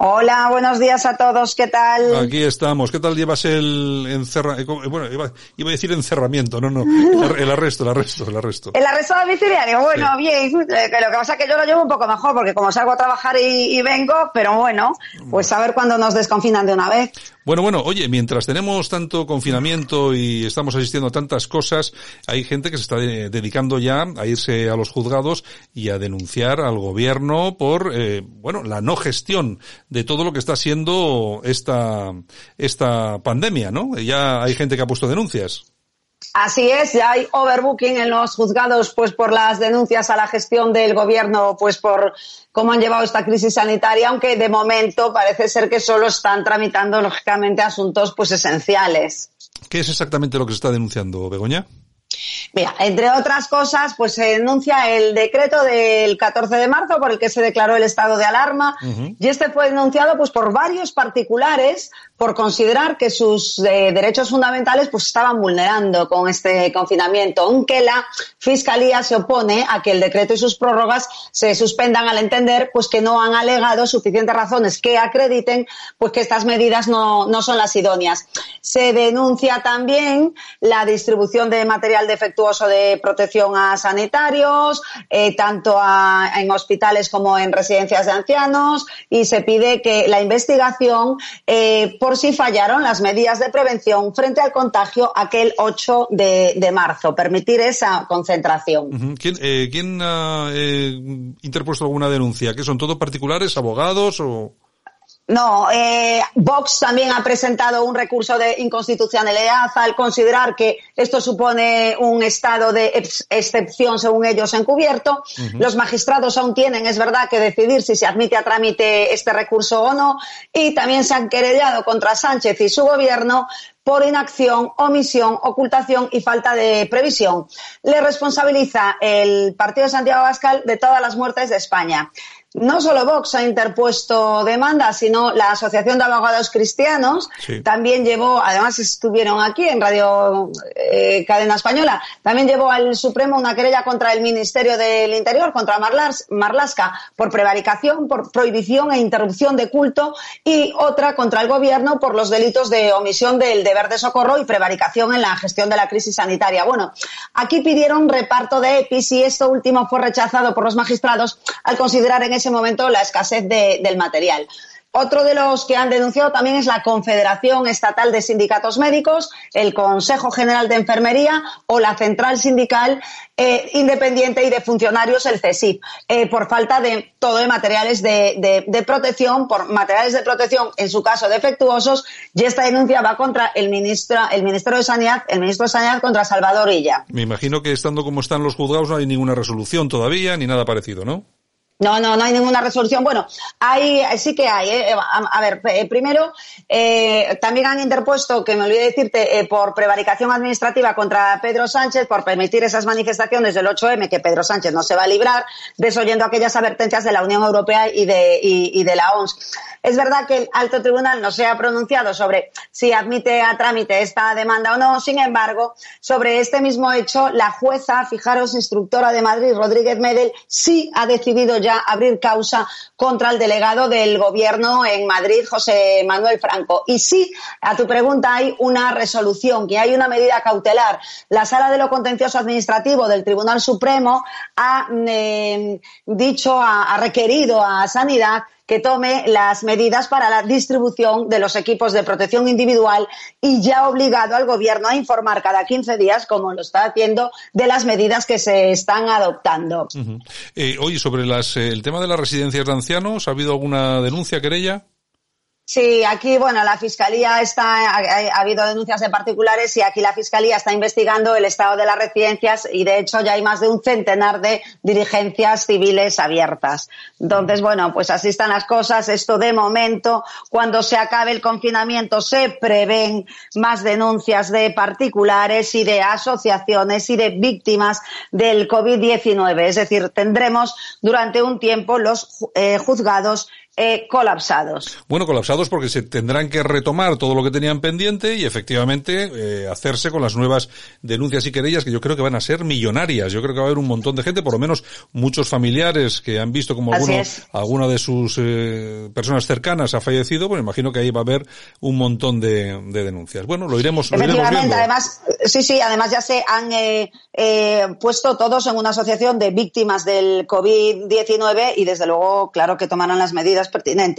Hola, buenos días a todos, ¿qué tal? Aquí estamos. ¿Qué tal llevas el encerramiento? Eh, bueno, iba, a decir encerramiento, no, no, el arresto, el arresto, el arresto. El arresto domiciliario, bueno, bien, lo que pasa es que yo lo llevo un poco mejor, porque como salgo a trabajar y, y vengo, pero bueno, pues a ver cuándo nos desconfinan de una vez. Bueno, bueno, oye, mientras tenemos tanto confinamiento y estamos asistiendo a tantas cosas, hay gente que se está dedicando ya a irse a los juzgados y a denunciar al gobierno por, eh, bueno, la no gestión de todo lo que está siendo esta, esta pandemia, ¿no? Ya hay gente que ha puesto denuncias. Así es, ya hay overbooking en los juzgados pues por las denuncias a la gestión del gobierno pues por cómo han llevado esta crisis sanitaria, aunque de momento parece ser que solo están tramitando lógicamente asuntos pues esenciales. ¿Qué es exactamente lo que se está denunciando, Begoña? Mira, entre otras cosas, pues se denuncia el decreto del 14 de marzo por el que se declaró el estado de alarma y este fue denunciado pues por varios particulares por considerar que sus eh, derechos fundamentales pues estaban vulnerando con este confinamiento, aunque la fiscalía se opone a que el decreto y sus prórrogas se suspendan al entender pues que no han alegado suficientes razones que acrediten pues que estas medidas no, no son las idóneas. Se denuncia también la distribución de material defectuoso de protección a sanitarios, eh, tanto en hospitales como en residencias de ancianos, y se pide que la investigación eh, por si fallaron las medidas de prevención frente al contagio aquel 8 de, marzo, permitir esa concentración. ¿Quién, eh, ¿quién ha interpuesto alguna denuncia? ¿Que son todos particulares, abogados o...? No, eh, Vox también ha presentado un recurso de inconstitucionalidad al considerar que esto supone un estado de excepción, según ellos, encubierto. Los magistrados aún tienen, es verdad, que decidir si se admite a trámite este recurso o no. Y también se han querellado contra Sánchez y su gobierno por inacción, omisión, ocultación y falta de previsión. Le responsabiliza el Partido de Santiago Abascal de todas las muertes de España. No solo Vox ha interpuesto demanda, sino la Asociación de Abogados Cristianos también llevó, además estuvieron aquí en Radio eh, Cadena Española, también llevó al Supremo una querella contra el Ministerio del Interior, contra Marlasca, por prevaricación, por prohibición e interrupción de culto y otra contra el Gobierno por los delitos de omisión del deber de socorro y prevaricación en la gestión de la crisis sanitaria. Bueno, aquí pidieron reparto de EPIs y esto último fue rechazado por los magistrados al considerar en ese momento la escasez del material. Otro de los que han denunciado también es la Confederación Estatal de Sindicatos Médicos, el Consejo General de Enfermería o la Central Sindical eh, Independiente y de Funcionarios, el CESIF, eh, por falta de todo de materiales de, protección, por materiales de protección, en su caso defectuosos, y esta denuncia va contra el ministro, el Ministerio de Sanidad, el ministro de Sanidad contra Salvador Illa. Me imagino que estando como están los juzgados no hay ninguna resolución todavía, ni nada parecido, ¿no? No, no, no hay ninguna resolución. Bueno, hay, sí que hay. ¿eh? A, ver, eh, primero, eh, también han interpuesto, que me olvidé decirte, por prevaricación administrativa contra Pedro Sánchez por permitir esas manifestaciones del 8M que Pedro Sánchez no se va a librar, desoyendo aquellas advertencias de la Unión Europea y de, y de la OMS. Es verdad que el alto tribunal no se ha pronunciado sobre si admite a trámite esta demanda o no. Sin embargo, sobre este mismo hecho, la jueza, fijaros, instructora de Madrid, Rodríguez Medel, sí ha decidido ya abrir causa contra el delegado del gobierno en Madrid, José Manuel Franco. Y sí, a tu pregunta, hay una resolución, que hay una medida cautelar. La Sala de lo Contencioso Administrativo del Tribunal Supremo ha eh, dicho, ha requerido a Sanidad que tome las medidas para la distribución de los equipos de protección individual y ya ha obligado al Gobierno a informar cada 15 días, como lo está haciendo, de las medidas que se están adoptando. Eh, oye, sobre las, eh, el tema de las residencias de ancianos, ¿ha habido alguna denuncia, querella? Sí, aquí, bueno, la Fiscalía está, ha, habido denuncias de particulares y aquí la Fiscalía está investigando el estado de las residencias y de hecho ya hay más de un centenar de diligencias civiles abiertas. Entonces, bueno, pues así están las cosas. Esto de momento, cuando se acabe el confinamiento, se prevén más denuncias de particulares y de asociaciones y de víctimas del COVID-19. Es decir, tendremos durante un tiempo los eh, juzgados eh, colapsados. Bueno, colapsados porque se tendrán que retomar todo lo que tenían pendiente y efectivamente eh, hacerse con las nuevas denuncias y querellas que yo creo que van a ser millonarias. Yo creo que va a haber un montón de gente, por lo menos muchos familiares que han visto como alguno, alguna de sus eh, personas cercanas ha fallecido, pues imagino que ahí va a haber un montón de, denuncias. Bueno, lo iremos, lo iremos además, sí, sí, además ya se han puesto todos en una asociación de víctimas del COVID-19 y desde luego, claro que tomarán las medidas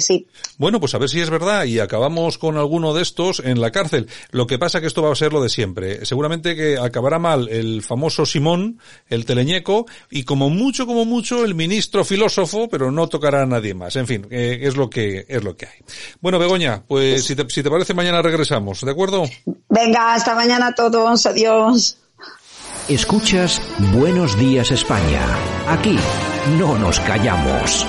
sí. Bueno, pues a ver si es verdad y acabamos con alguno de estos en la cárcel. Lo que pasa que esto va a ser lo de siempre. Seguramente que acabará mal el famoso Simón, el teleñeco, y como mucho, como mucho, el ministro filósofo, pero no tocará a nadie más. En fin, eh, es lo que, es lo que hay. Bueno, Begoña, pues si te, si te parece mañana regresamos, ¿de acuerdo? Venga, hasta mañana a todos. Adiós. Escuchas Buenos Días España. Aquí no nos callamos.